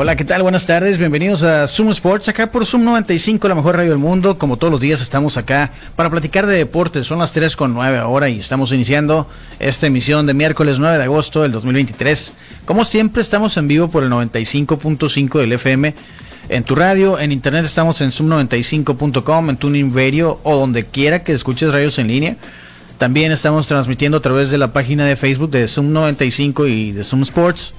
Hola, ¿qué tal? Buenas tardes, bienvenidos a Zoom Sports, acá por Zoom 95, la mejor radio del mundo. Como todos los días estamos acá para platicar de deportes, son las 3 con 9 ahora y estamos iniciando esta emisión de miércoles 9 de agosto del 2023. Como siempre estamos en vivo por el 95.5 del FM. En tu radio, en internet estamos en zoom95.com, en Tuning Radio o donde quiera que escuches radios en línea. También estamos transmitiendo a través de la página de Facebook de Zoom 95 y de Zoom Sports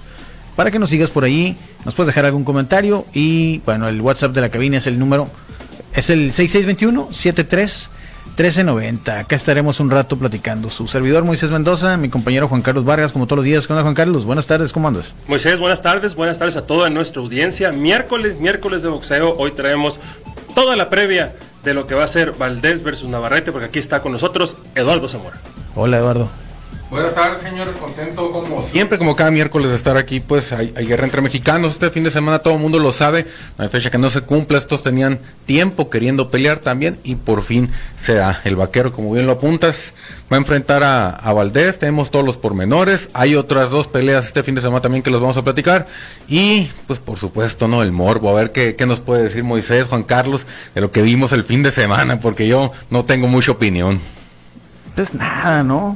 para que nos sigas por ahí, nos puedes dejar algún comentario y bueno, el WhatsApp de la cabina es el número, es el 6621 73 1390. Acá estaremos un rato platicando. Su servidor Moisés Mendoza, mi compañero Juan Carlos Vargas, como todos los días. ¿Cómo Juan Carlos? Buenas tardes, ¿cómo andas? Moisés, buenas tardes, buenas tardes a toda nuestra audiencia. Miércoles, miércoles de boxeo. Hoy traemos toda la previa de lo que va a ser Valdés versus Navarrete, porque aquí está con nosotros Eduardo Zamora. Hola, Eduardo. Buenas tardes, señores. Contento como siempre, como cada miércoles de estar aquí. Pues hay, guerra entre mexicanos. Este fin de semana todo el mundo lo sabe. No hay fecha que no se cumpla. Estos tenían tiempo queriendo pelear también. Y por fin se da. El vaquero, como bien lo apuntas, va a enfrentar a, Valdés. Tenemos todos los pormenores. Hay otras dos peleas este fin de semana también que los vamos a platicar. Y pues por supuesto, ¿no? El morbo. A ver qué, qué nos puede decir Moisés, Juan Carlos, de lo que vimos el fin de semana. Porque yo no tengo mucha opinión. Pues nada, ¿no?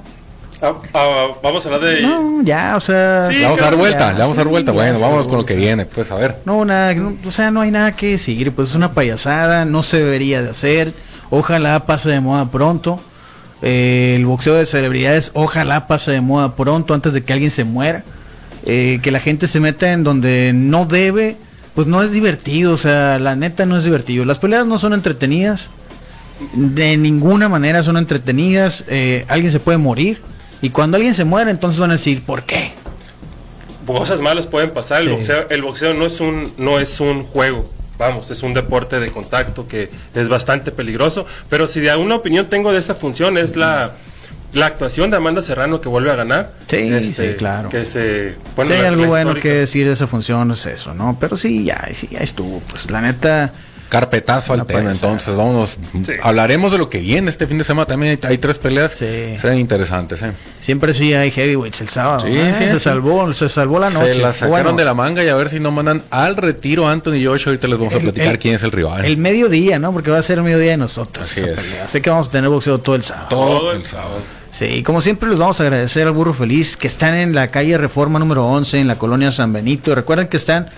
Ah, ah, vamos a hablar de. No, ya, o sea. vamos a dar vuelta, vamos a dar vuelta. bueno, vámonos con lo que viene, pues a ver. No, nada, o sea, no hay nada que decir. Pues es una payasada, no se debería de hacer. Ojalá pase de moda pronto. Eh, el boxeo de celebridades, ojalá pase de moda pronto antes de que alguien se muera. Eh, que la gente se meta en donde no debe, pues no es divertido. O sea, la neta no es divertido. Las peleas no son entretenidas. De ninguna manera son entretenidas. Eh, alguien se puede morir y cuando alguien se muere, entonces van a decir, ¿por qué? Cosas malas pueden pasar. El, boxeo, el boxeo no es un, no es un juego. Vamos, es un deporte de contacto que es bastante peligroso. Pero si de alguna opinión tengo de esta función es la, la actuación de Amanda Serrano que vuelve a ganar. Sí, este, claro. Que se, bueno, hay algo bueno que decir de esa función es eso, ¿no? Pero sí, ya, sí, ya estuvo. Pues la neta carpetazo al tema. Entonces, vámonos. Hablaremos de lo que viene este fin de semana. También hay, tres peleas. Sí. Serán interesantes. ¿eh? Siempre sí hay heavyweights el sábado. Sí, ¿eh? sí. Se salvó, se salvó la noche. Se la sacaron de la manga y a ver si no mandan al retiro Anthony y Joshua. Ahorita les vamos a platicar quién es el rival. El mediodía, ¿no? Porque va a ser el mediodía de nosotros. Así Sé que vamos a tener boxeo todo el sábado. Todo el sábado. Sí, como siempre les vamos a agradecer al Burro Feliz que están en la calle Reforma número 11 en la colonia San Benito. Recuerden que están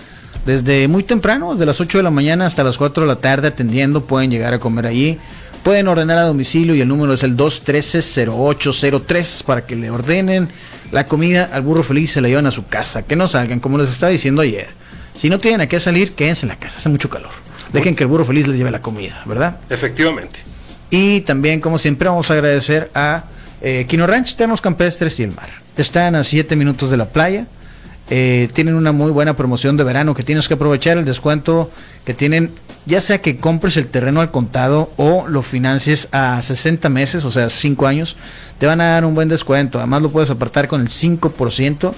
desde muy temprano, desde las 8 de la mañana hasta las 4 de la tarde atendiendo, pueden llegar a comer allí. Pueden ordenar a domicilio y el número es el 213-0803 para que le ordenen la comida al burro feliz y se la llevan a su casa. Que no salgan, como les estaba diciendo ayer. Si no tienen a qué salir, quédense en la casa, hace mucho calor. Dejen que el burro feliz les lleve la comida, ¿verdad? Efectivamente. Y también, como siempre, vamos a agradecer a eh, Quino Ranch, Ternos Campestres y el Mar. Están a 7 minutos de la playa eh, tienen una muy buena promoción de verano que tienes que aprovechar el descuento que tienen, ya sea que compres el terreno al contado o lo financies a 60 meses, o sea, 5 años, te van a dar un buen descuento. Además lo puedes apartar con el 5%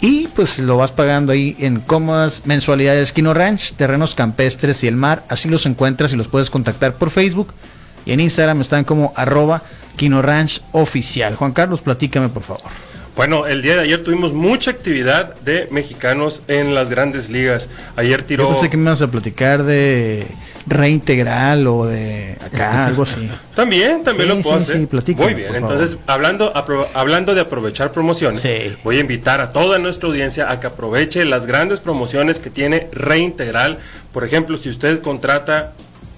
y pues lo vas pagando ahí en cómodas mensualidades. Kino Ranch, terrenos campestres y el mar, así los encuentras y los puedes contactar por Facebook. Y en Instagram están como arroba Kino Ranch oficial. Juan Carlos, platícame por favor. Bueno, el día de ayer tuvimos mucha actividad de mexicanos en las grandes ligas. Ayer tiró. Yo pensé que me ibas a platicar de reintegral o de acá, algo así. También, también lo puedo hacer. Muy bien, entonces, hablando, hablando de aprovechar promociones, voy a invitar a toda nuestra audiencia a que aproveche las grandes promociones que tiene Reintegral. Por ejemplo, si usted contrata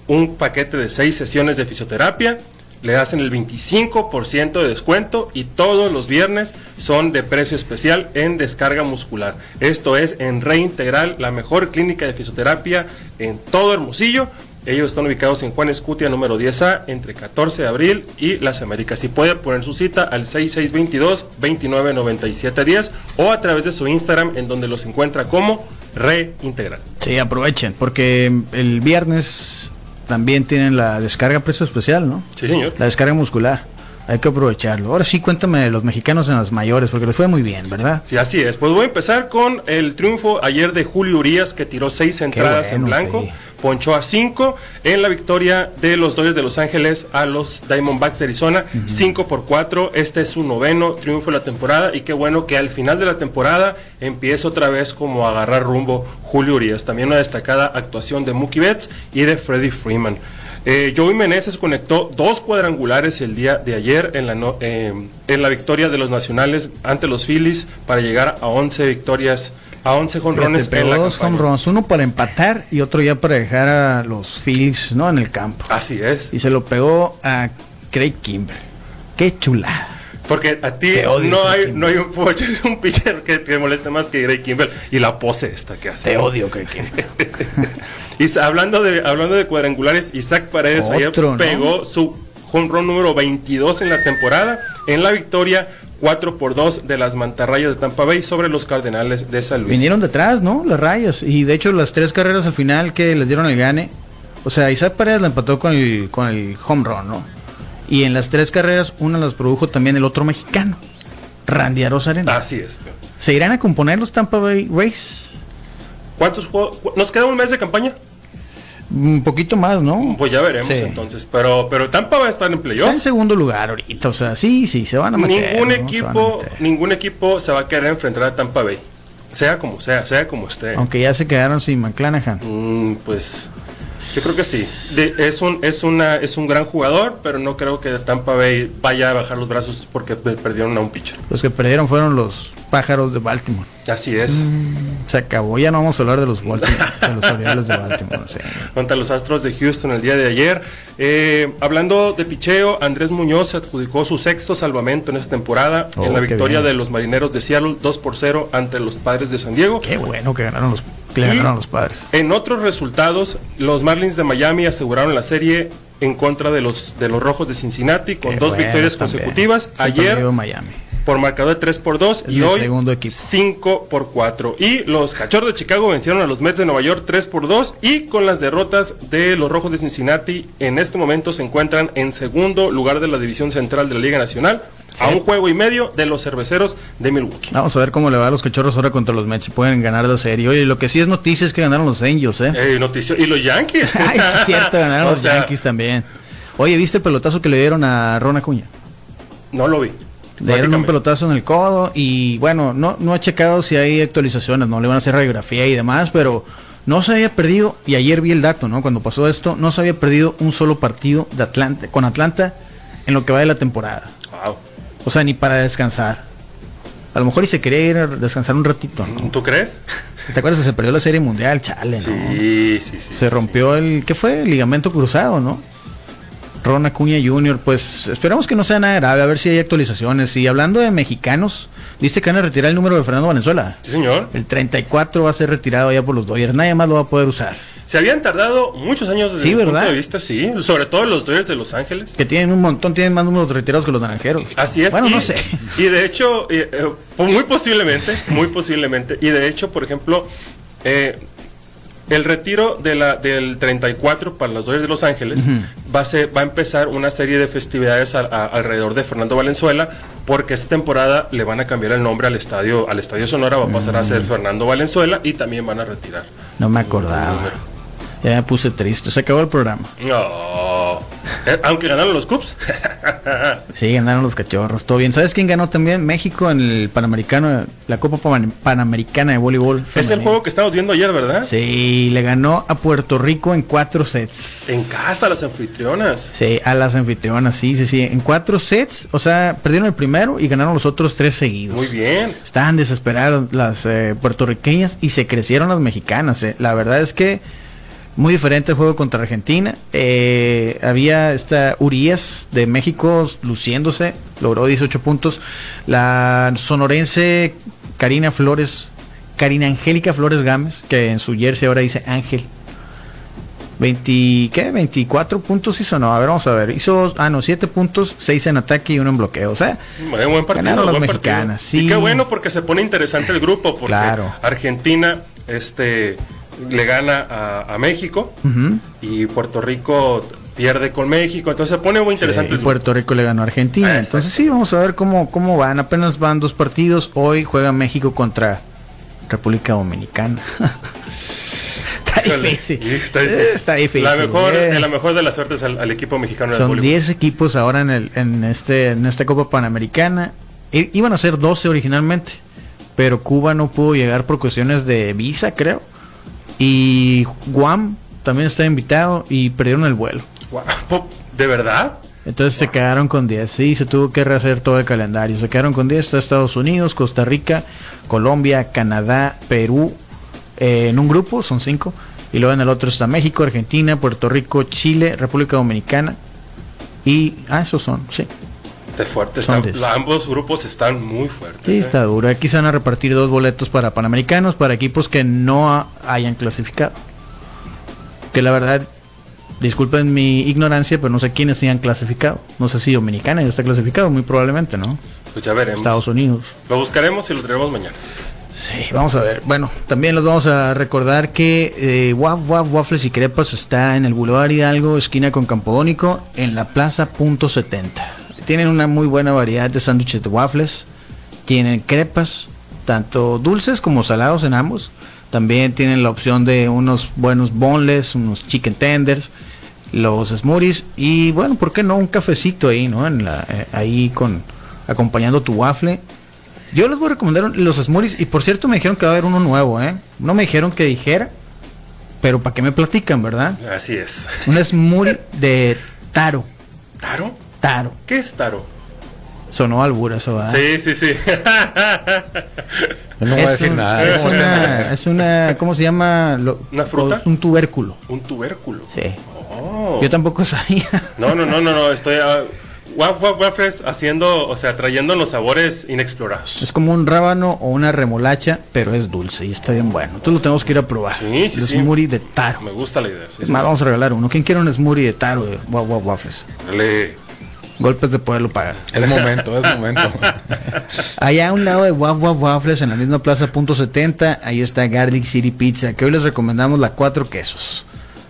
un paquete de seis sesiones de fisioterapia, le hacen el 25% de descuento y todos los viernes son de precio especial en descarga muscular. Esto es en Reintegral, la mejor clínica de fisioterapia en todo Hermosillo. Ellos están ubicados en Juan Escutia número 10A entre 14 de abril y Las Américas. Si puede poner su cita al 6622-299710 o a través de su Instagram en donde los encuentra como Reintegral. Sí, aprovechen porque el viernes también tienen la descarga precio especial, ¿no? Sí, señor. La descarga muscular. Hay que aprovecharlo. Ahora sí, cuéntame de los mexicanos en las mayores, porque les fue muy bien, ¿verdad? Sí, así es. Pues voy a empezar con el triunfo ayer de Julio Urias, que tiró seis entradas en blanco. Ponchó a cinco en la victoria de los Dodgers de Los Ángeles a los Diamondbacks de Arizona. Cinco por cuatro. Este es su noveno triunfo de la temporada. Y qué bueno que al final de la temporada empieza otra vez como a agarrar rumbo Julio Urias. También una destacada actuación de Mookie Betts y de Freddie Freeman. Eh, Joey Meneses conectó dos cuadrangulares el día de ayer en la, eh, en la victoria de los Nacionales ante los Phillies para llegar a 11 victorias, a 11 jonrones en la dos jonrones, uno para empatar y otro ya para dejar a los Phillies ¿no? en el campo. Así es. Y se lo pegó a Craig Kimber. Qué chula. Porque a ti no hay, no hay un, un pitcher que te moleste más que Craig Kimber y la pose esta que hace. Te odio, Craig Kimber. Y hablando de, hablando de cuadrangulares, Isaac Paredes ayer pegó su home run número 22 en la temporada en la victoria 4 por 2 de las mantarrayas de Tampa Bay sobre los Cardenales de San Luis. Vinieron detrás, ¿no? Las rayas. Y de hecho, las tres carreras al final que les dieron el gane. O sea, Isaac Paredes la empató con el, con el home run, ¿no? Y en las tres carreras, una las produjo también el otro mexicano, Randy Arozarena. Así es. ¿Se irán a componer los Tampa Bay Rays? ¿Cuántos juegos? ¿Nos queda un mes de campaña? Un poquito más, ¿no? Pues ya veremos entonces. Pero, pero Tampa va a estar en playoff. Está en segundo lugar ahorita, o sea, sí, sí, se van a meter. Ningún equipo, ningún equipo se va a querer enfrentar a Tampa Bay. Sea como sea, sea como esté. Aunque ya se quedaron sin McClanahan. Mm, pues yo creo que sí. es un es una es un gran jugador, pero no creo que Tampa Bay vaya a bajar los brazos porque perdieron a un pitcher. Los que perdieron fueron los pájaros de Baltimore. Así es. Mm, se acabó, ya no vamos a hablar de los, Baltimore, de los Orioles de Baltimore. Contra los Astros de Houston el día de ayer. Eh, hablando de picheo, Andrés Muñoz adjudicó su sexto salvamento en esta temporada en la oh, victoria de los Marineros de Seattle 2 por 0 ante los Padres de San Diego. Qué bueno que ganaron los, que ganaron los Padres. En otros resultados, los Marlins de Miami aseguraron la serie en contra de los de los Rojos de Cincinnati con dos victorias consecutivas. Ayer Miami por marcador de 3 por 2 y hoy segundo 5 por 4. Y los Cachorros de Chicago vencieron a los Mets de Nueva York 3 por 2 y con las derrotas de los Rojos de Cincinnati en este momento se encuentran en segundo lugar de la división central de la Liga Nacional. A un juego y medio de los cerveceros de Milwaukee. Vamos a ver cómo le va a los cachorros ahora contra los Mets. Si pueden ganar la serie. Oye, lo que sí es noticia es que ganaron los Angels, ¿eh? eh noticia. Y los Yankees. Ay, es cierto, ganaron los Yankees también. Oye, ¿viste el pelotazo que le dieron a Ron Acuña? No lo vi. Le dieron un pelotazo en el codo y bueno, no, no ha checado si hay actualizaciones, no le van a hacer radiografía y demás, pero no se había perdido, y ayer vi el dato, ¿no? Cuando pasó esto, no se había perdido un solo partido de Atlanta, con Atlanta en lo que va de la temporada. O sea, ni para descansar. A lo mejor y se quería ir a descansar un ratito, ¿no? ¿Tú crees? ¿Te acuerdas que se perdió la serie mundial, chale, ¿no? Sí, sí, sí. Se rompió el, ¿qué fue? El ligamento cruzado, ¿no? Ron Acuña Jr., pues esperamos que no sea nada grave, a ver si hay actualizaciones. Y hablando de mexicanos, ¿viste que van a retirar el número de Fernando Valenzuela? Sí, señor. El 34 va a ser retirado ya por los Dodgers, nadie más lo va a poder usar. Se habían tardado muchos años desde sí, mi punto de vista, sí. Sobre todo los Dodgers de Los Ángeles. Que tienen un montón, tienen más números retirados que los naranjeros. Así es. Bueno, no sé. Y de hecho, eh, muy posiblemente, muy posiblemente. Y de hecho, por ejemplo, eh, el retiro de la, del 34 para los Dodgers de Los Ángeles va, a va a empezar una serie de festividades alrededor de Fernando Valenzuela porque esta temporada le van a cambiar el nombre al estadio, al estadio Sonora va a pasar a ser mm. Fernando Valenzuela y también van a retirar. No me acordaba. Ya me puse triste, se acabó el programa. No. Eh, aunque ganaron los Cups. sí, ganaron los cachorros. Todo bien. ¿Sabes quién ganó también? México en el Panamericano, la Copa Panamericana de Voleibol. Es el juego que estábamos viendo ayer, ¿verdad? Sí, le ganó a Puerto Rico en cuatro sets. En casa, a las anfitrionas. Sí, a las anfitrionas, sí, sí, sí. En cuatro sets, o sea, perdieron el primero y ganaron los otros tres seguidos. Muy bien. Estaban desesperadas las eh, puertorriqueñas y se crecieron las mexicanas. Eh. La verdad es que muy diferente el juego contra Argentina. Eh, había esta Urias de México luciéndose, logró 18 puntos. La sonorense Karina Flores, Karina Angélica Flores Gámez, que en su jersey ahora dice Ángel. 20, ¿qué? 24 puntos hizo, no, a ver, vamos a ver. Hizo, ah, no, 7 puntos, 6 en ataque y uno en bloqueo. O sea, buen partido, las mexicanas. Sí. Y qué bueno porque se pone interesante el grupo, porque Argentina, este le gana a, México y Puerto Rico pierde con México, entonces se pone muy interesante. y Puerto Rico le ganó a Argentina, ah, entonces sí, vamos a ver cómo, cómo van, apenas van dos partidos, hoy juega México contra República Dominicana. está, difícil. está difícil. La mejor, eh. la mejor de las suertes al, equipo mexicano. Son 10 equipos ahora en, el, en, este, en esta Copa Panamericana. iban a ser 12 originalmente, pero Cuba no pudo llegar por cuestiones de visa, creo. Y Guam también está invitado y perdieron el vuelo. ¿De verdad? Entonces se quedaron con 10, sí, se tuvo que rehacer todo el calendario. Se quedaron con 10, está Estados Unidos, Costa Rica, Colombia, Canadá, Perú, eh, en un grupo, son 5. Y luego en el otro está México, Argentina, Puerto Rico, Chile, República Dominicana. Y, ah, esos son, sí. Está fuerte, ambos grupos están muy fuertes. Sí, ¿eh? está duro. Aquí se van a repartir dos boletos para Panamericanos, para equipos que no hayan clasificado. Que la verdad Disculpen mi ignorancia, pero no sé quiénes se han clasificado. No sé si Dominicana ya está clasificado, muy probablemente, ¿no? Pues ya veremos. Estados Unidos. Lo buscaremos y lo traeremos mañana. Sí, vamos a ver. Bueno, también les vamos a recordar que eh, Waf Waf Waffles y Crepas está en el Boulevard Hidalgo, esquina con Campodónico, en la Plaza Punto 70. Tienen una muy buena variedad de sándwiches de waffles. Tienen crepas, tanto dulces como salados en ambos. También tienen la opción de unos buenos boneless, unos chicken tenders los smoothies y bueno, ¿por qué no un cafecito ahí, ¿no? En la, eh, ahí con acompañando tu waffle. Yo les voy a recomendar los smoothies y por cierto me dijeron que va a haber uno nuevo, ¿eh? No me dijeron que dijera, pero para qué me platican, ¿verdad? Así es. Un smoothie de taro. ¿Taro? Taro. ¿Qué es taro? Sonó albura eso, ¿verdad? Sí, sí, sí. no voy a decir nada. Es una, es una, ¿cómo se llama? ¿Una fruta? Un tubérculo. Un tubérculo. Sí. Yo tampoco sabía. No, no, no, no, no. Estoy. Uh, Waffles haciendo, o sea, trayendo los sabores inexplorados. Es como un rábano o una remolacha, pero es dulce y está bien bueno. Tú lo tenemos que ir a probar. Sí, sí, smoothie de taro. Me gusta la idea. es más, vamos a regalar uno. ¿Quién quiere un smoothie de taro de Waffles? Dale. Golpes de poderlo pagar. Es momento, es momento. Allá a un lado de Waf Waf Waffles, en la misma plaza punto 70, ahí está Garlic City Pizza, que hoy les recomendamos la cuatro quesos.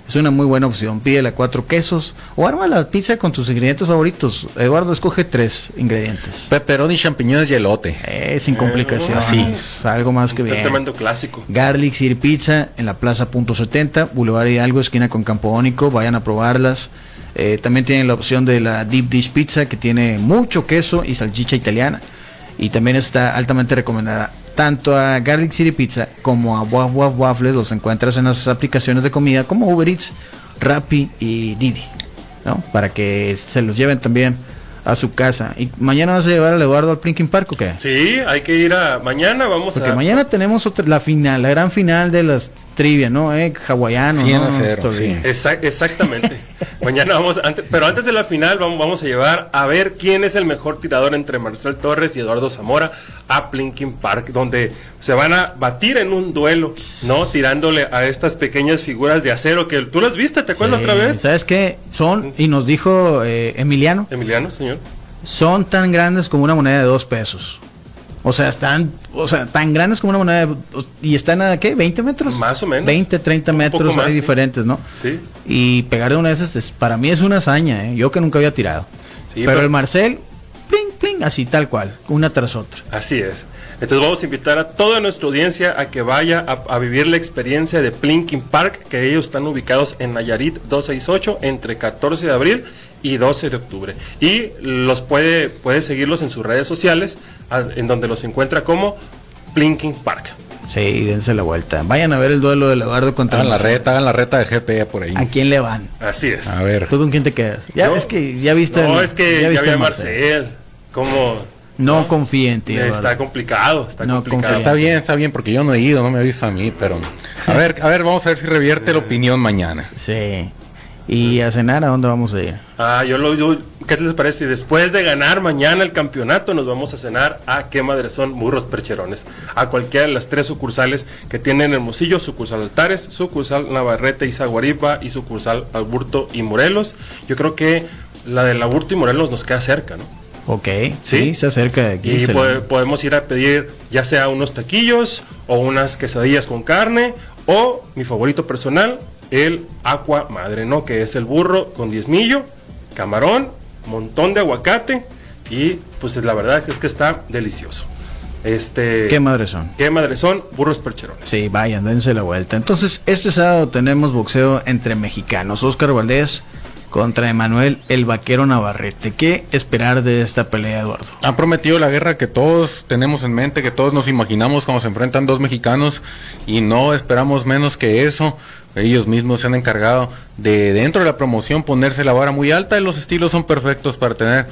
Es una muy buena opción. Pídele cuatro quesos o arma la pizza con tus ingredientes favoritos. Eduardo, escoge tres ingredientes. Pepperoni, champiñones y elote. Eh, sin complicación. Así. algo más que bien. tremendo clásico. Garlic City Pizza en la Plaza Punto 70, Boulevard Hidalgo, esquina con Campo Vayan a probarlas. Eh, también tienen la opción de la Deep Dish Pizza que tiene mucho queso y salchicha italiana. Y también está altamente recomendada tanto a Garlic City Pizza como a Waf Waf Waffles los encuentras en las aplicaciones de comida como Uber Eats, Rappi y Didi, ¿no? Para que se los lleven también a su casa. ¿Y mañana vas a llevar al Eduardo al Plinking Park o qué? Sí, hay que ir a... Mañana vamos Porque mañana tenemos otra, la final, la gran final de las trivia, ¿no? Eh, hawaiano, exactamente. Mañana vamos, pero antes de la final vamos, vamos, a llevar a ver quién es el mejor tirador entre Marcel Torres y Eduardo Zamora a Plinking Park, donde se van a batir en un duelo, ¿no? Tirándole a estas pequeñas figuras de acero que tú las viste, ¿te acuerdas otra vez? ¿Sabes qué? Son, y nos dijo eh, Emiliano. Emiliano, señor. Son tan grandes como una moneda de dos pesos. O sea, están, o sea, tan grandes como una moneda y están a qué, 20 metros? Más o menos. 20, 30 metros, hay diferentes, ¿no? Sí. Y pegar de una de esas para mí es una hazaña, ¿eh? yo que nunca había tirado. Sí, pero, el Marcel, pling, pling, así tal cual, una tras otra. Así es. Entonces vamos a invitar a toda nuestra audiencia a que vaya a, vivir la experiencia de Plinking Park, que ellos están ubicados en Nayarit 268 entre 14 de abril y 12 de octubre. Y los puede, puede seguirlos en sus redes sociales, en donde los encuentra como Blinking Park. Sí, dense la vuelta. Vayan a ver el duelo de Eduardo contra hagan la reta, hagan la reta de GP por ahí. ¿A quién le van? Así es. A ver. ¿Tú con quién te quedas? Ya es que ya viste. No, es que ya, viste Marcel. ¿Cómo? No, confíe en ti. Está complicado, está complicado. Está bien, está bien, porque yo no he ido, no me avisa a mí, pero a ver, a ver, vamos a ver si revierte la opinión mañana. Sí. ¿Y a cenar a dónde vamos a ir? Ah, yo lo ¿qué les parece? Después de ganar mañana el campeonato, nos vamos a cenar a qué madre son burros percherones. A cualquiera de las tres sucursales que tienen Hermosillo, sucursal Altares, sucursal Navarrete y Zaguaripa y sucursal Alburto y Morelos. Yo creo que la del Alburto y Morelos nos queda cerca, ¿no? Ok, sí, se acerca de aquí. Y podemos ir a pedir ya sea unos taquillos o unas quesadillas con carne o mi favorito personal, el aqua madre, ¿no? Que es el burro con diezmillo, camarón, montón de aguacate y pues la verdad es que está delicioso. Este, ¿Qué madres son? ¿Qué madres son? Burros percherones. Sí, vayan, dense la vuelta. Entonces, este sábado tenemos boxeo entre mexicanos. Oscar Valdés contra Emanuel el Vaquero Navarrete. ¿Qué esperar de esta pelea, Eduardo? Han prometido la guerra que todos tenemos en mente, que todos nos imaginamos cuando se enfrentan dos mexicanos y no esperamos menos que eso ellos mismos se han encargado de dentro de la promoción ponerse la vara muy alta y los estilos son perfectos para tener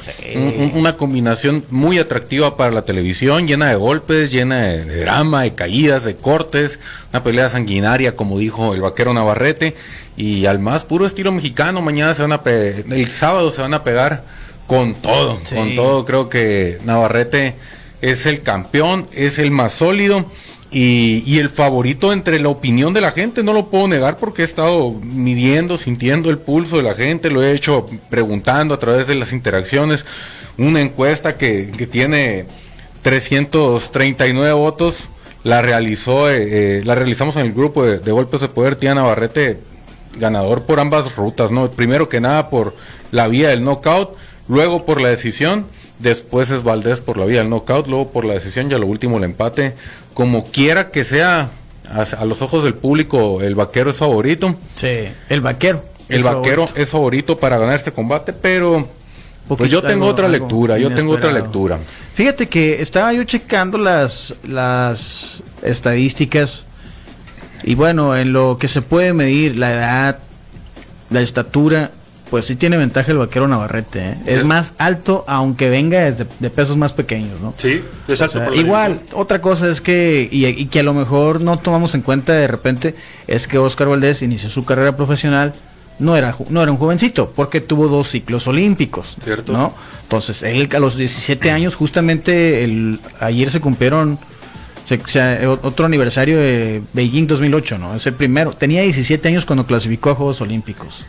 una combinación muy atractiva para la televisión, llena de golpes, llena de, drama, de caídas, de cortes, una pelea sanguinaria como dijo el vaquero Navarrete y al más puro estilo mexicano, mañana se van a el sábado se van a pegar con todo, con todo. Creo que Navarrete es el campeón, es el más sólido y, el favorito entre la opinión de la gente, no lo puedo negar porque he estado midiendo, sintiendo el pulso de la gente, lo he hecho preguntando a través de las interacciones, una encuesta que, tiene 339 votos, la realizó, eh, eh, la realizamos en el grupo de, golpes de poder, Tiana Barrete, ganador por ambas rutas, ¿no? Primero que nada por la vía del knockout, luego por la decisión, después es Valdés por la vía del knockout, luego por la decisión y a lo último el empate como quiera que sea, a, los ojos del público, el vaquero es favorito. Sí, el vaquero. El vaquero es favorito para ganar este combate, pero pues yo tengo otra lectura, yo tengo otra lectura. Fíjate que estaba yo checando las, las estadísticas y bueno, en lo que se puede medir, la edad, la estatura, pues sí tiene ventaja el vaquero Navarrete. ¿eh? Es más alto, aunque venga de, pesos más pequeños, ¿no? Sí, exacto. igual, otra cosa es que, y, que a lo mejor no tomamos en cuenta de repente, es que Oscar Valdés inició su carrera profesional. No era, no era un jovencito, porque tuvo dos ciclos olímpicos. Cierto. ¿no? Entonces, él a los 17 años, justamente el, ayer se cumplieron otro aniversario de Beijing 2008, ¿no? Es el primero. Tenía 17 años cuando clasificó a Juegos Olímpicos.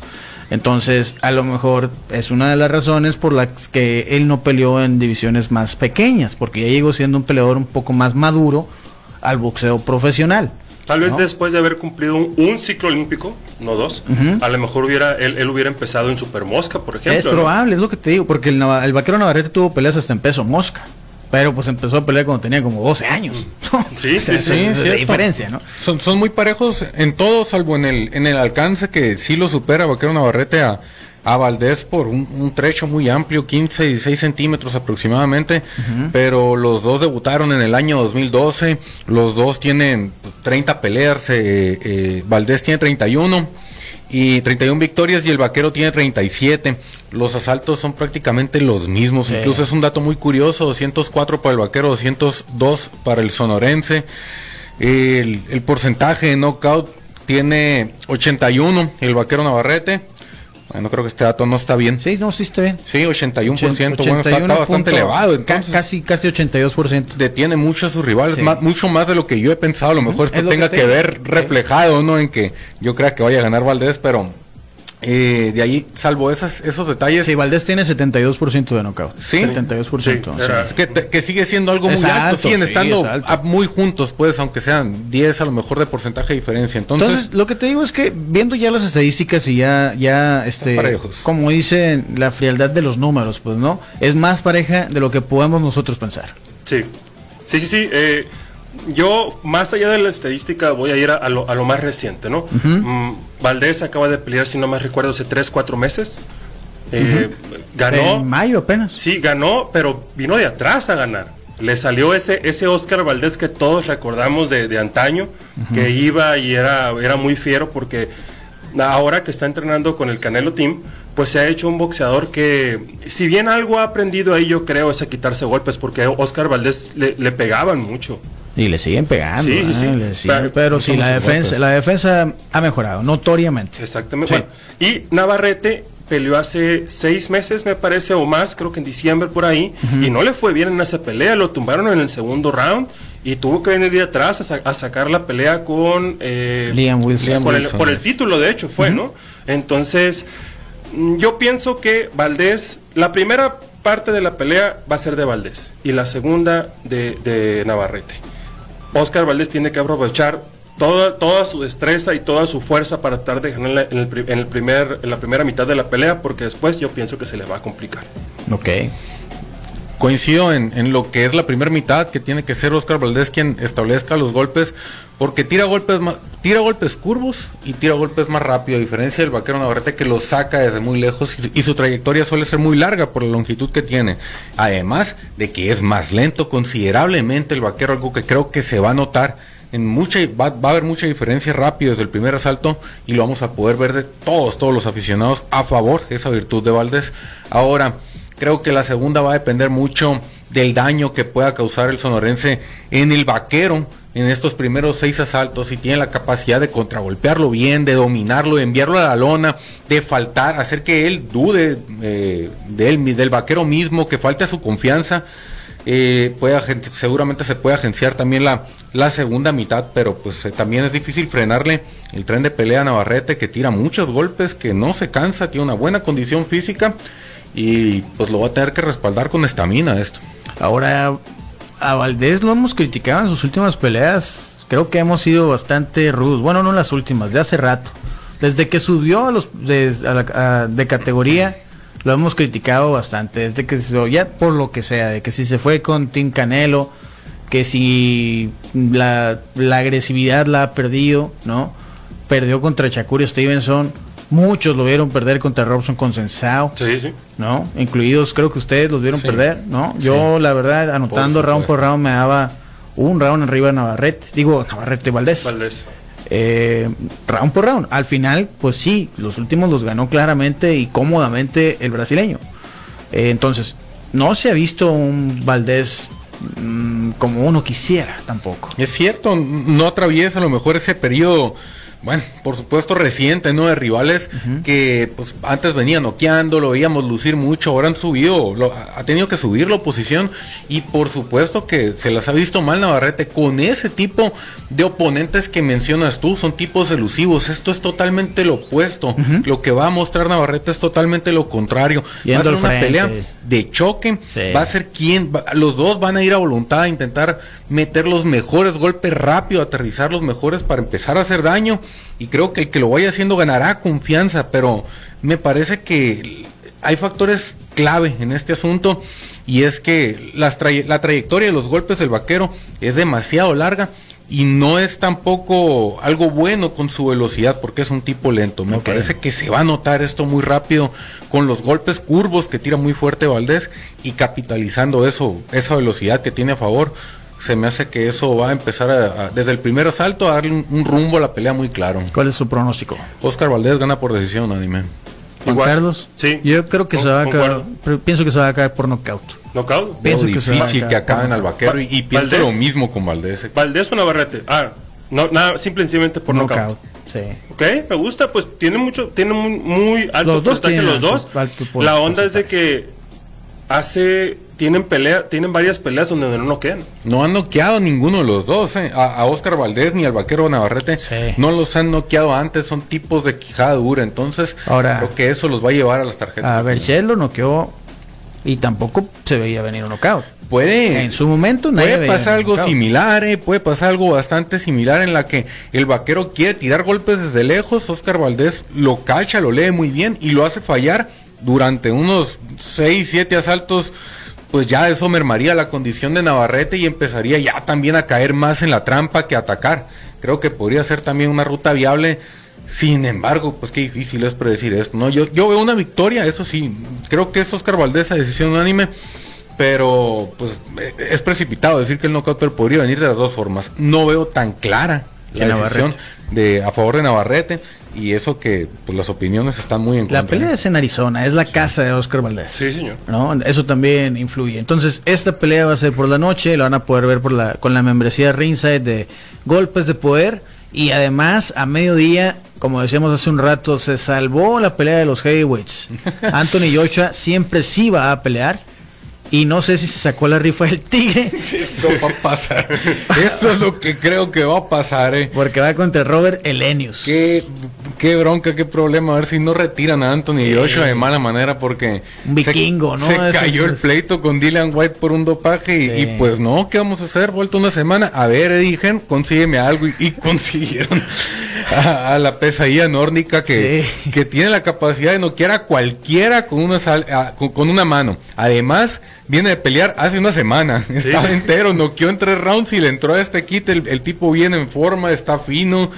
Entonces, a lo mejor es una de las razones por las que él no peleó en divisiones más pequeñas, porque ya llegó siendo un peleador un poco más maduro al boxeo profesional. Tal vez después de haber cumplido un, ciclo olímpico, no dos, a lo mejor hubiera él, hubiera empezado en Super Mosca, por ejemplo. Es probable, es lo que te digo, porque el, el vaquero Navarrete tuvo peleas hasta en peso mosca. Pero pues empezó a pelear cuando tenía como 12 años. Sí, sí, sí. La diferencia, ¿no? Son, son muy parejos en todo, salvo en el, en el alcance que sí lo supera Vaquero Navarrete a, a Valdés por un, trecho muy amplio, 15, 16 centímetros aproximadamente. Pero los dos debutaron en el año 2012. Los dos tienen 30 peleas. Eh, eh, Valdés tiene 31 y 31 victorias y el vaquero tiene 37. Los asaltos son prácticamente los mismos. Incluso es un dato muy curioso, 204 para el vaquero, 202 para el sonorense. El, el porcentaje de knockout tiene 81 el vaquero Navarrete bueno, creo que este dato no está bien. Sí, no, sí está bien. Sí, 81%. bueno, está, bastante elevado. casi, casi 82%. Detiene mucho a sus rivales, mucho más de lo que yo he pensado. A lo mejor esto tenga que, ver reflejado, ¿no? En que yo crea que vaya a ganar Valdés, pero eh, de ahí, salvo esas, esos detalles. Sí, Valdés tiene 72% de knockout. Sí. 72%. que, sigue siendo algo muy alto. Siguen estando muy juntos, pues, aunque sean 10 a lo mejor de porcentaje de diferencia. Entonces, lo que te digo es que viendo ya las estadísticas y ya, ya este, como dicen, la frialdad de los números, pues, ¿no? Es más pareja de lo que podemos nosotros pensar. Sí. Sí, sí, sí. Eh, yo, más allá de la estadística, voy a ir a, lo, más reciente, ¿no? Mm, Valdés acaba de pelear, si no me recuerdo, hace 3, 4 meses. Eh, ganó. En mayo apenas. Sí, ganó, pero vino de atrás a ganar. Le salió ese, ese Oscar Valdés que todos recordamos de, antaño, que iba y era, era muy fiero porque ahora que está entrenando con el Canelo Team, pues se ha hecho un boxeador que, si bien algo ha aprendido ahí, yo creo, es a quitarse golpes, porque Oscar Valdés le, le pegaban mucho. Y le siguen pegando. Sí, sí, pero, sí, la defensa, la defensa ha mejorado, notoriamente. Exactamente. y Navarrete peleó hace seis meses, me parece, o más, creo que en diciembre por ahí, y no le fue bien en esa pelea, lo tumbaron en el segundo round y tuvo que venir de atrás a, sacar la pelea con eh, Liam Wilson. por el título, de hecho, fue, ¿no? Entonces, mm, yo pienso que Valdés, la primera parte de la pelea va a ser de Valdés y la segunda de, de Navarrete. Oscar Valdés tiene que aprovechar toda, toda su destreza y toda su fuerza para tratar de ganar en, el, en, el primer, en la primera mitad de la pelea, porque después yo pienso que se le va a complicar. Ok. Coincido en, en lo que es la primera mitad, que tiene que ser Oscar Valdés quien establezca los golpes, porque tira golpes, tira golpes curvos y tira golpes más rápido, a diferencia del vaquero Navarrete que los saca desde muy lejos y, su trayectoria suele ser muy larga por la longitud que tiene. Además de que es más lento considerablemente el vaquero, algo que creo que se va a notar en mucha va, va, a haber mucha diferencia rápido desde el primer asalto y lo vamos a poder ver de todos todos los aficionados a favor esa virtud de Valdés. Ahora, creo que la segunda va a depender mucho del daño que pueda causar el sonorense en el vaquero en estos primeros seis asaltos y tiene la capacidad de contragolpearlo bien, de dominarlo, de enviarlo a la lona, de faltar, hacer que él dude eh, del vaquero mismo, que falte a su confianza. Eh, puede, seguramente se puede agenciar también la, la segunda mitad, pero pues eh, también es difícil frenarle el tren de pelea Navarrete que tira muchos golpes, que no se cansa, tiene una buena condición física y pues lo va a tener que respaldar con estamina esto. Ahora a Valdés lo hemos criticado en sus últimas peleas. Creo que hemos sido bastante rudos. Bueno, no las últimas, de hace rato. Desde que subió a los de, categoría, lo hemos criticado bastante. Desde que ya por lo que sea, de que si se fue con Tim Canelo, que si la, la agresividad la ha perdido, ¿no? Perdió contra Shakur Stevenson Muchos lo vieron perder contra Robson Consensao. Sí, sí. ¿No? Incluidos, creo que ustedes los vieron perder, ¿no? Yo, la verdad, anotando round por round, me daba un round arriba de Navarrete. Digo, Navarrete Valdés. Valdés. Eh, round por round. Al final, pues sí, los últimos los ganó claramente y cómodamente el brasileño. Eh, entonces, no se ha visto un Valdés mm, como uno quisiera tampoco. Es cierto, no atraviesa a lo mejor ese periodo bueno, por supuesto reciente, ¿no? De rivales que pues antes venían noqueando, lo veíamos lucir mucho, ahora han subido, lo, ha tenido que subir la oposición y por supuesto que se las ha visto mal Navarrete con ese tipo de oponentes que mencionas tú, son tipos elusivos, esto es totalmente lo opuesto, lo que va a mostrar Navarrete es totalmente lo contrario, va a ser una pelea de choque, va a ser quien, los dos van a ir a voluntad a intentar meter los mejores golpes rápido, aterrizar los mejores para empezar a hacer daño. Y creo que el que lo vaya haciendo ganará confianza, pero me parece que hay factores clave en este asunto y es que la trayectoria de los golpes del vaquero es demasiado larga y no es tampoco algo bueno con su velocidad porque es un tipo lento. Me parece que se va a notar esto muy rápido con los golpes curvos que tira muy fuerte Valdés y capitalizando eso, esa velocidad que tiene a favor se me hace que eso va a empezar a, desde el primer asalto a darle un, rumbo a la pelea muy claro. ¿Cuál es su pronóstico? Oscar Valdés gana por decisión, anime. Juan Carlos? Sí. Yo creo que se va a caer, pienso que se va a caer por knockout. ¿Knockout? Pienso que difícil que acaben al vaquero y, pienso lo mismo con Valdés. Valdés o Navarrete. Ah, no, nada, simplemente por knockout. Sí. Ok, me gusta, pues tiene mucho, tiene muy, alto los dos tienen los dos. la onda es de que hace tienen pelea, tienen varias peleas donde no noquean. No han noqueado ninguno de los dos, eh. a, Oscar Valdés ni al vaquero Navarrete. No los han noqueado antes, son tipos de quijada dura. Entonces, Ahora, creo que eso los va a llevar a las tarjetas. A Berchel lo noqueó y tampoco se veía venir un knockout. Puede. En su momento Puede pasar algo similar, eh, puede pasar algo bastante similar en la que el vaquero quiere tirar golpes desde lejos. Oscar Valdés lo cacha, lo lee muy bien y lo hace fallar durante unos 6, 7 asaltos pues ya eso mermaría la condición de Navarrete y empezaría ya también a caer más en la trampa que atacar. Creo que podría ser también una ruta viable. Sin embargo, pues qué difícil es predecir esto, ¿no? Yo, yo veo una victoria, eso sí, creo que es Oscar Valdés a decisión unánime, pero pues es precipitado decir que el knockout pero podría venir de las dos formas. No veo tan clara la decisión de a favor de Navarrete y eso que pues, las opiniones están muy en contra. La pelea es en Arizona, es la casa de Oscar Valdés. Sí, señor. ¿no? Eso también influye. Entonces, esta pelea va a ser por la noche, la van a poder ver por la, con la membresía Ringside de Golpes de Poder. Y además, a mediodía, como decíamos hace un rato, se salvó la pelea de los heavyweights. Anthony Joshua siempre sí va a pelear. Y no sé si se sacó la rifa del tigre. Eso va a pasar. Eso es lo que creo que va a pasar. ¿eh? Porque va contra Robert Elenius. Qué bronca, qué problema. A ver si no retiran a Anthony Joshua de mala manera porque. Un vikingo, se, ¿no? Se cayó el pleito con Dylan White por un dopaje y, pues no, ¿qué vamos a hacer? Vuelto una semana. A ver, Eddie consígueme algo y, consiguieron a, la pesadilla nórdica que, que tiene la capacidad de noquear a cualquiera con una, con, una mano. Además, viene de pelear hace una semana. Estaba entero, noqueó en tres rounds y le entró a este kit. el tipo viene en forma, está fino.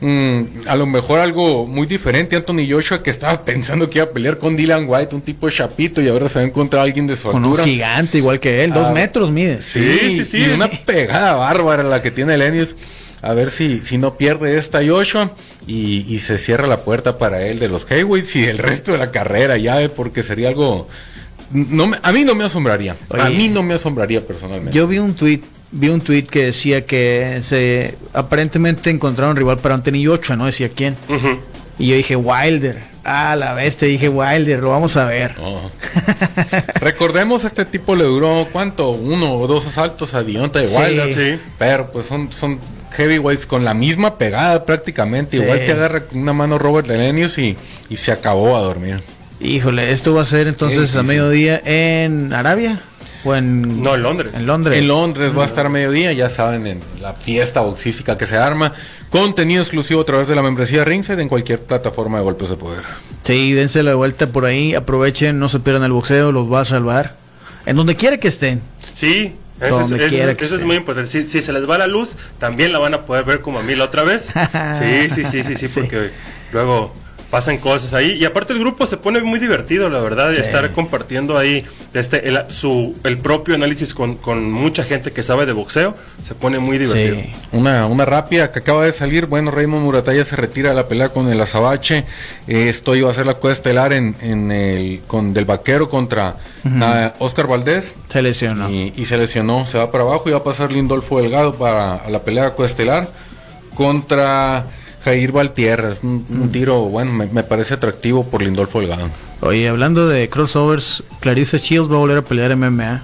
Mm, a lo mejor algo muy diferente. Anthony Joshua que estaba pensando que iba a pelear con Dylan White, un tipo chapito, y ahora se va a encontrar a alguien de su con Un gigante igual que él, dos ah, metros mide. Sí, sí, sí. Y una pegada bárbara la que tiene Lenius. A ver si, si no pierde esta Joshua y, se cierra la puerta para él de los Hayways y el resto de la carrera ya, porque sería algo... No a mí no me asombraría. a mí no me asombraría personalmente. Yo vi un tweet vi un tweet que decía que se aparentemente encontraron rival para Anthony Ochoa, no decía quién. Y yo dije Wilder. Ah, la bestia, dije Wilder, lo vamos a ver. Oh. Recordemos, este tipo le duró, ¿cuánto? Uno o dos asaltos a Dionta de Wilder. Sí. Pero pues son, son heavyweights con la misma pegada prácticamente. Igual te agarra una mano Robert Lenenius y, y se acabó a dormir. Híjole, esto va a ser entonces a mediodía en Arabia en, no, en Londres. En Londres. En Londres va a estar a mediodía, ya saben, en la fiesta boxística que se arma. Contenido exclusivo a través de la membresía Ringside en cualquier plataforma de golpes de poder. Sí, dense la vuelta por ahí, aprovechen, no se pierdan el boxeo, los va a salvar. En donde quiera que estén. Sí, eso, es, muy importante. Si, se les va la luz, también la van a poder ver como a mí la otra vez. sí, sí, sí, sí, sí, porque luego pasan cosas ahí. Y aparte el grupo se pone muy divertido, la verdad, de estar compartiendo ahí este, el, su, el propio análisis con, mucha gente que sabe de boxeo. Se pone muy divertido. Una, una rápida que acaba de salir. Bueno, Raymond Murataya se retira de la pelea con el Azabache. esto iba a ser la cuesta estelar en, en el, con del vaquero contra Oscar Valdés. Se lesionó. Y, se lesionó. Se va para abajo y va a pasar Lindolfo Delgado para la pelea coestelar contra Jair Valtierra, un, un tiro, bueno, me, parece atractivo por Lindolfo Delgado. Oye, hablando de crossovers, Clarissa Shields va a volver a pelear MMA.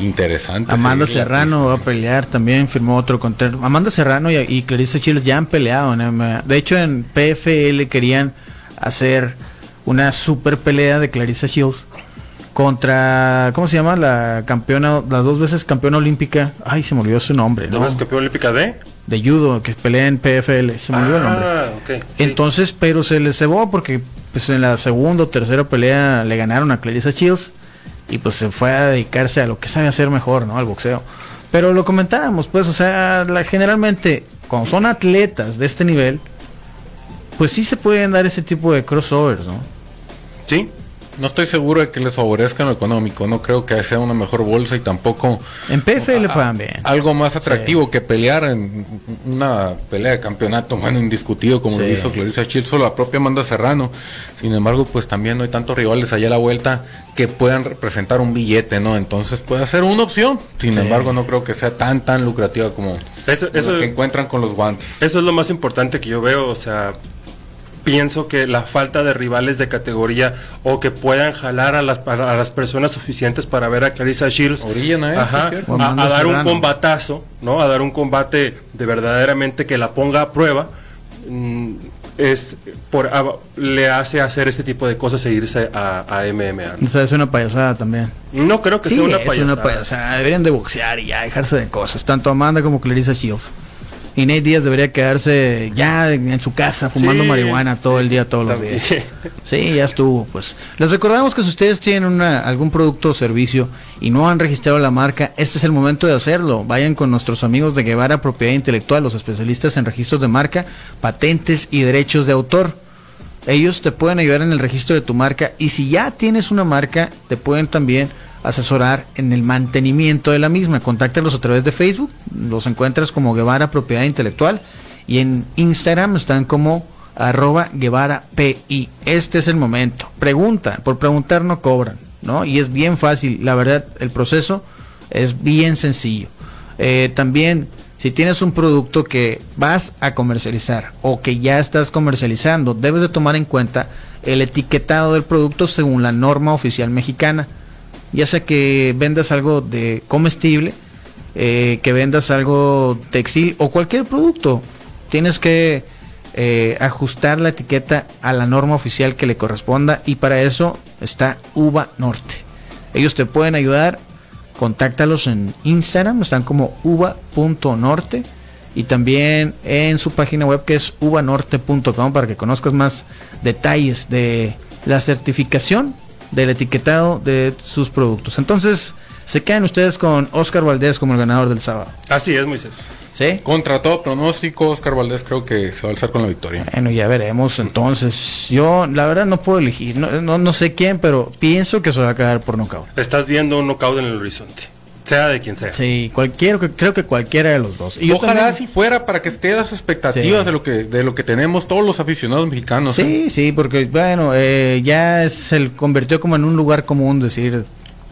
Interesante. Amanda Serrano va a pelear también, firmó otro contrato. Amanda Serrano y, y Clarissa Shields ya han peleado en MMA. De hecho, en PFL querían hacer una super pelea de Clarissa Shields contra, ¿cómo se llama? La campeona, las dos veces campeona olímpica. Ay, se me olvidó su nombre. ¿Dos veces campeona olímpica de? De judo que pelea en PFL, se me olvidó el nombre. Ah, Entonces, pero se le cebó porque pues en la segunda o tercera pelea le ganaron a Clarissa Shields y pues se fue a dedicarse a lo que sabe hacer mejor, ¿no? Al boxeo. Pero lo comentábamos, pues, o sea, la, generalmente cuando son atletas de este nivel, pues sí se pueden dar ese tipo de crossovers, ¿no? Sí, no estoy seguro de que les favorezca lo económico. No creo que sea una mejor bolsa y tampoco. En PFL pagan bien. Algo más atractivo que pelear en una pelea de campeonato, bueno, indiscutido como lo hizo Clarissa Chill, solo la propia Amanda Serrano. Sin embargo, pues también no hay tantos rivales allá a la vuelta que puedan representar un billete, ¿no? Entonces puede ser una opción. Sin embargo, no creo que sea tan, tan lucrativa como eso, lo que encuentran con los guantes. Eso es lo más importante que yo veo. O sea, pienso que la falta de rivales de categoría o que puedan jalar a las, a las personas suficientes para ver a Clarissa Shields a, dar un combatazo, ¿no? A dar un combate de verdaderamente que la ponga a prueba. Mm, es por le hace hacer este tipo de cosas e irse a, a MMA. O sea, es una payasada también. No creo que sea una payasada. Es una payasada. Deberían de boxear y ya dejarse de cosas. Tanto Amanda como Clarissa Shields. Y Nate Díaz debería quedarse ya en su casa fumando marihuana todo el día, todos los días. Sí, ya estuvo. Pues les recordamos que si ustedes tienen algún producto o servicio y no han registrado la marca, este es el momento de hacerlo. Vayan con nuestros amigos de Guevara Propiedad Intelectual, los especialistas en registros de marca, patentes y derechos de autor. Ellos te pueden ayudar en el registro de tu marca y si ya tienes una marca, te pueden también asesorar en el mantenimiento de la misma. Contáctalos a través de Facebook, los encuentras como Guevara Propiedad Intelectual y en Instagram están como arroba Guevara PI. Este es el momento. Pregunta, por preguntar no cobran, ¿no? Y es bien fácil, la verdad, el proceso es bien sencillo. Eh, también, si tienes un producto que vas a comercializar o que ya estás comercializando, debes de tomar en cuenta el etiquetado del producto según la norma oficial mexicana ya sea que vendas algo de comestible, eh, que vendas algo textil o cualquier producto, tienes que eh, ajustar la etiqueta a la norma oficial que le corresponda y para eso está Uva Norte. Ellos te pueden ayudar, contáctalos en Instagram, están como uva.norte y también en su página web que es uvanorte.com para que conozcas más detalles de la certificación del etiquetado de sus productos. Entonces, se quedan ustedes con Oscar Valdés como el ganador del sábado. Así es, Moisés. ¿Sí? Contra todo pronóstico, Oscar Valdés creo que se va a alzar con la victoria. Bueno, ya veremos. Entonces, yo la verdad no puedo elegir. No, no, sé quién, pero pienso que se va a quedar por nocaut. Estás viendo un nocaut en el horizonte sea de quien sea. Sí, cualquier, creo que cualquiera de los dos. Y Ojalá si fuera para que esté las expectativas de lo que de lo que tenemos todos los aficionados mexicanos. Sí, ¿eh? sí, porque bueno, eh, ya se convirtió como en un lugar común decir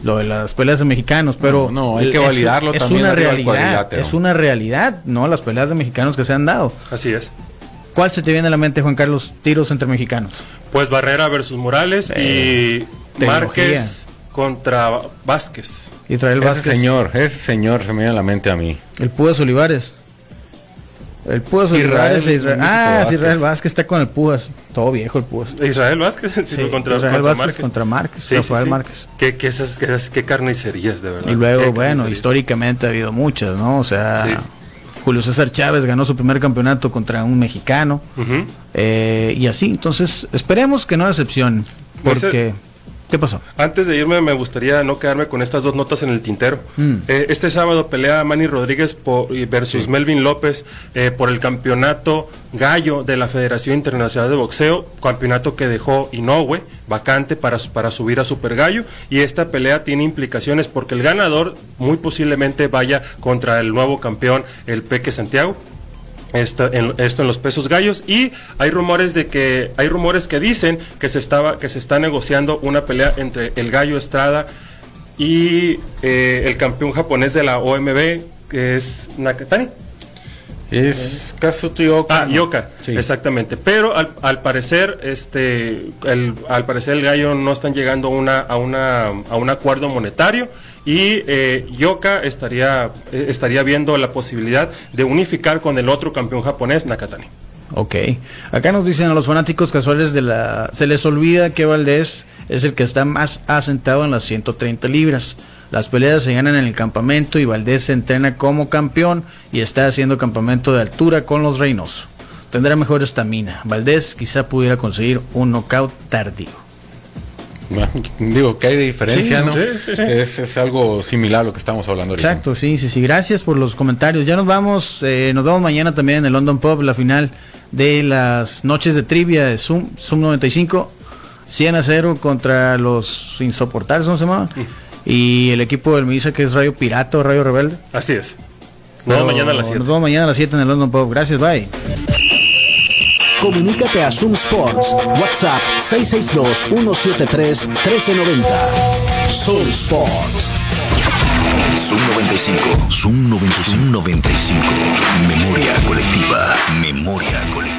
lo de las peleas de mexicanos, pero no, hay que validarlo es, también. Es una realidad, es una realidad, ¿no? Las peleas de mexicanos que se han dado. Así es. ¿Cuál se te viene a la mente, Juan Carlos, tiros entre mexicanos? Pues Barrera versus Morales y Márquez contra Vázquez. Israel Vázquez. Ese señor, ese señor se me viene a la mente a mí. El Púas Olivares. El Púas Olivares. Israel, ah, Israel Vázquez está con el Púas. Todo viejo el Púas. Israel Vázquez sí, contra, Israel Vázquez contra Márquez. Sí, Rafael Márquez. ¿Qué, qué, esas, qué, carnicerías, de verdad. Y luego, bueno, históricamente ha habido muchas, ¿no? O sea, Julio César Chávez ganó su primer campeonato contra un mexicano. eh, y así, entonces, esperemos que no decepcionen. Porque. ¿Qué pasó? Antes de irme, me gustaría no quedarme con estas dos notas en el tintero. Mm. Eh, este sábado pelea Manny Rodríguez por, versus Melvin López eh, por el campeonato gallo de la Federación Internacional de Boxeo, campeonato que dejó Inoue vacante para, para subir a Super Gallo. Y esta pelea tiene implicaciones porque el ganador muy posiblemente vaya contra el nuevo campeón, el Peque Santiago esto en, esto en los pesos gallos y hay rumores de que hay rumores que dicen que se estaba que se está negociando una pelea entre el gallo Estrada y eh, el campeón japonés de la OMB que es Nakatani es Kazuto Yoka. Ah, Yoka, exactamente. Pero al, al, parecer, este, el, al parecer el gallo no están llegando una, a, una, a un acuerdo monetario y eh, Yoka estaría, eh, estaría viendo la posibilidad de unificar con el otro campeón japonés, Nakatani. Ok. Acá nos dicen a los fanáticos casuales de la... Se les olvida que Valdés es el que está más asentado en las 130 libras. Las peleas se ganan en el campamento y Valdés se entrena como campeón y está haciendo campamento de altura con los reinos. Tendrá mejor estamina. Valdés quizá pudiera conseguir un knockout tardío. digo, que hay de diferencia, ¿no? Es, algo similar a lo que estamos hablando ahorita. Exacto, sí, sí, sí. Gracias por los comentarios. Ya nos vamos, eh, nos vemos mañana también en el London Pub, la final de las noches de trivia de Zoom, Zoom 95. 100 a 0 contra los insoportables, ¿cómo se llama? Y el equipo del Misa que es Radio Pirata o Radio Rebelde. Así es. Nos vemos mañana a las 7. Nos vemos mañana a las 7 en el London Pub. Gracias, bye. Comunícate a Zoom Sports. WhatsApp 662-173-1390. Zoom Sports. Zoom 95. Zoom 95. Memoria colectiva. Memoria colectiva.